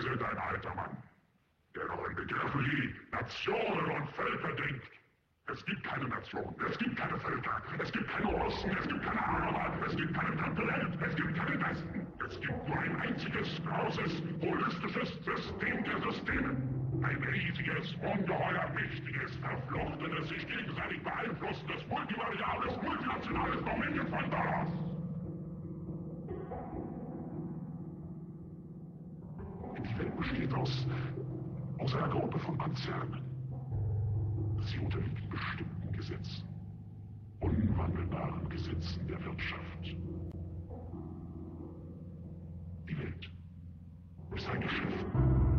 Wir sind ein alter Mann, der noch in Begriffen wie Nationen und Völker denkt. Es gibt keine Nation, es gibt keine Völker, es gibt keine Russen, es gibt keine Araber, es gibt keine Welt, es gibt keinen Westen. Es gibt nur ein einziges, großes, holistisches System der Systeme. Ein riesiges, ungeheuer mächtiges, verflochtenes, sich gegenseitig beeinflussendes, multivariables, multinationales Dominion von Dollars. Die Welt besteht aus, aus einer Gruppe von Konzernen. Sie unterliegen bestimmten Gesetzen, unwandelbaren Gesetzen der Wirtschaft. Die Welt ist ein Geschäft.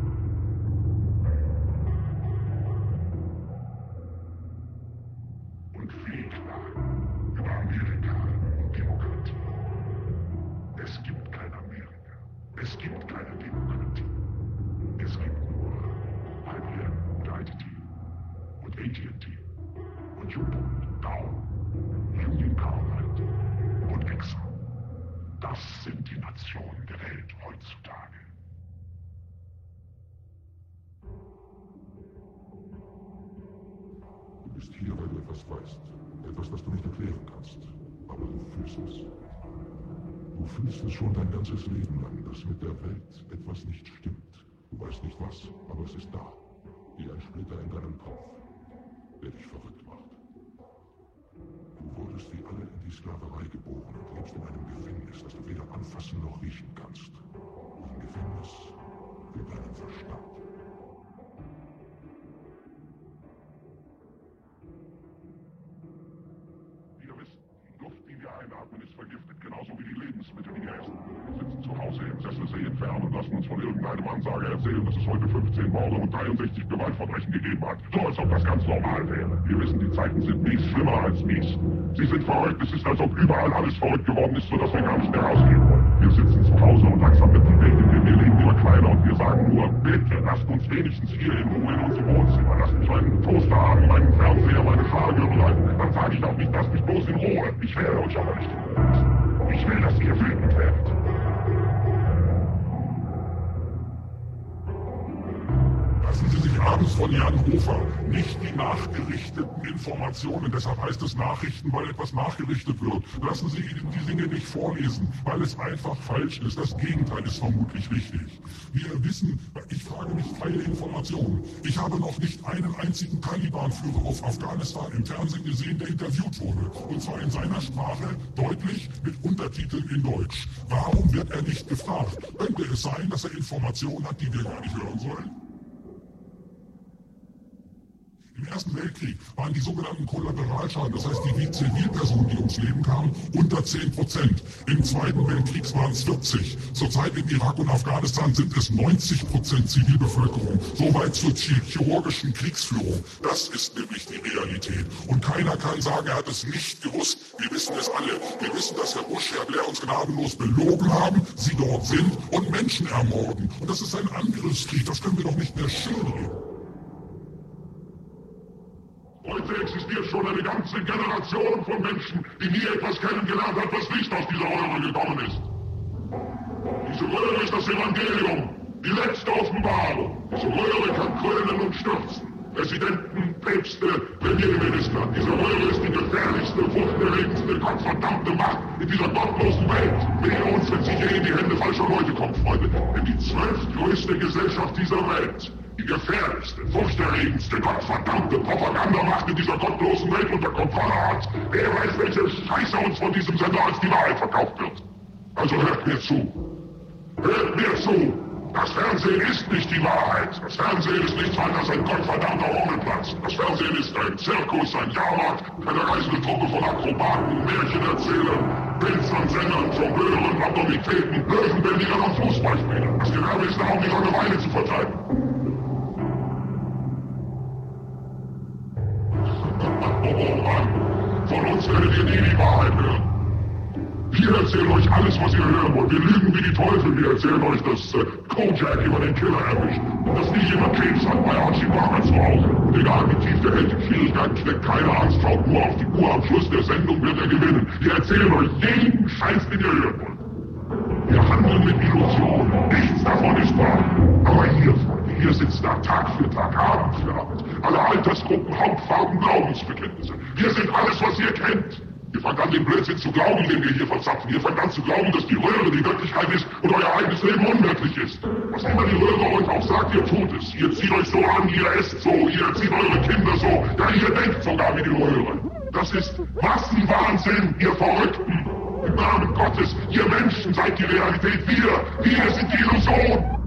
Sind mies, schlimmer als mies. Sie sind verrückt, es ist, als ob überall alles verrückt geworden ist, sodass wir gar nicht mehr rausgehen wollen. Wir sitzen zu Hause und langsam wird die Welt, in der wir leben, immer kleiner und wir sagen nur, bitte, lasst uns wenigstens hier in Ruhe in unserem Wohnzimmer. Lasst mich meinen Toaster haben, meinen Fernseher, meine halten. Dann sage ich auch nicht, lasst mich bloß in Ruhe. Ich werde euch aber nicht. Ich will, dass ihr wütend werdet. Abends von Jan Hofer nicht die nachgerichteten Informationen, deshalb heißt es Nachrichten, weil etwas nachgerichtet wird. Lassen Sie Ihnen die Dinge nicht vorlesen, weil es einfach falsch ist. Das Gegenteil ist vermutlich richtig. Wir wissen, ich frage mich freie Informationen. Ich habe noch nicht einen einzigen Taliban-Führer auf Afghanistan im Fernsehen gesehen, der interviewt wurde. Und zwar in seiner Sprache, deutlich, mit Untertiteln in Deutsch. Warum wird er nicht gefragt? Könnte es sein, dass er Informationen hat, die wir gar nicht hören sollen? Im Ersten Weltkrieg waren die sogenannten Kollateralschäden, das heißt die Zivilpersonen, die ums Leben kamen, unter 10 Prozent. Im Zweiten Weltkrieg waren es 40. Zurzeit in Irak und Afghanistan sind es 90 Prozent Zivilbevölkerung. Soweit zur chirurgischen Kriegsführung. Das ist nämlich die Realität. Und keiner kann sagen, er hat es nicht gewusst. Wir wissen es alle. Wir wissen, dass Herr Bush, Herr Blair uns gnadenlos belogen haben, sie dort sind und Menschen ermorden. Und das ist ein Angriffskrieg. Das können wir doch nicht mehr schönreden. Heute existiert schon eine ganze Generation von Menschen, die nie etwas kennengelernt hat, was nicht aus dieser Röhre gekommen ist. Diese Röhre ist das Evangelium, die letzte Offenbarung. Diese Röhre kann krönen und stürzen. Präsidenten, Päpste, Premierminister. Diese Röhre ist die gefährlichste, furchterregendste, gottverdammte Macht in dieser gottlosen Welt. Wehe uns, wenn sie je in die Hände falscher Leute kommt, Freunde. Denn die zwölftgrößte Gesellschaft dieser Welt, die gefährlichste, furchterregendste, gottverdammte Propagandamacht in dieser gottlosen Welt unter Kontrolle hat. Wer weiß, welche Scheiße uns von diesem Sender als die Wahrheit verkauft wird. Also hört mir zu. Hört mir zu. Das Fernsehen ist nicht die Wahrheit. Das Fernsehen ist nichts weiter als ein gottverdammter Rummelplatz. Das Fernsehen ist ein Zirkus, ein Jahrmarkt, eine reisende Truppe von Akrobaten, Märchenerzählern, Pilzansängern, Jongleuren, Abnormitäten, Löwenbändigern und Fußballspielern. Das Gewerbe ist da, um die Langeweile zu vertreiben. Von uns werdet ihr nie die Wahrheit hören. Wir erzählen euch alles, was ihr hören wollt. Wir lügen wie die Teufel. Wir erzählen euch, dass äh, Kojak über den Killer erwischt. Und dass nie jemand Krebs hat bei Archie Barber zu Hause. Und egal wie tief der Held in Schwierigkeiten steckt, keine Angst, schaut nur auf die Uhr. Am Schluss der Sendung wird er gewinnen. Wir erzählen euch jeden Scheiß, den ihr hören wollt. Wir handeln mit Illusionen. Nichts davon ist wahr. Aber hier, Freunde, hier sitzen da Tag für Tag, Abend für Abend. Alle Altersgruppen, Hautfarben, Glaubensbekenntnisse. Wir sind alles, was ihr kennt. Ihr fangt an, den Blödsinn zu glauben, den wir hier verzapfen. Ihr fangt an zu glauben, dass die Röhre die Wirklichkeit ist und euer eigenes Leben unwirklich ist. Was immer die Röhre euch auch sagt, ihr tut es. Ihr zieht euch so an, ihr esst so, ihr erzieht eure Kinder so. Ja, ihr denkt sogar wie die Röhre. Das ist Massenwahnsinn, ihr Verrückten. Im Namen Gottes, ihr Menschen seid die Realität. Wir, wir sind die Illusion.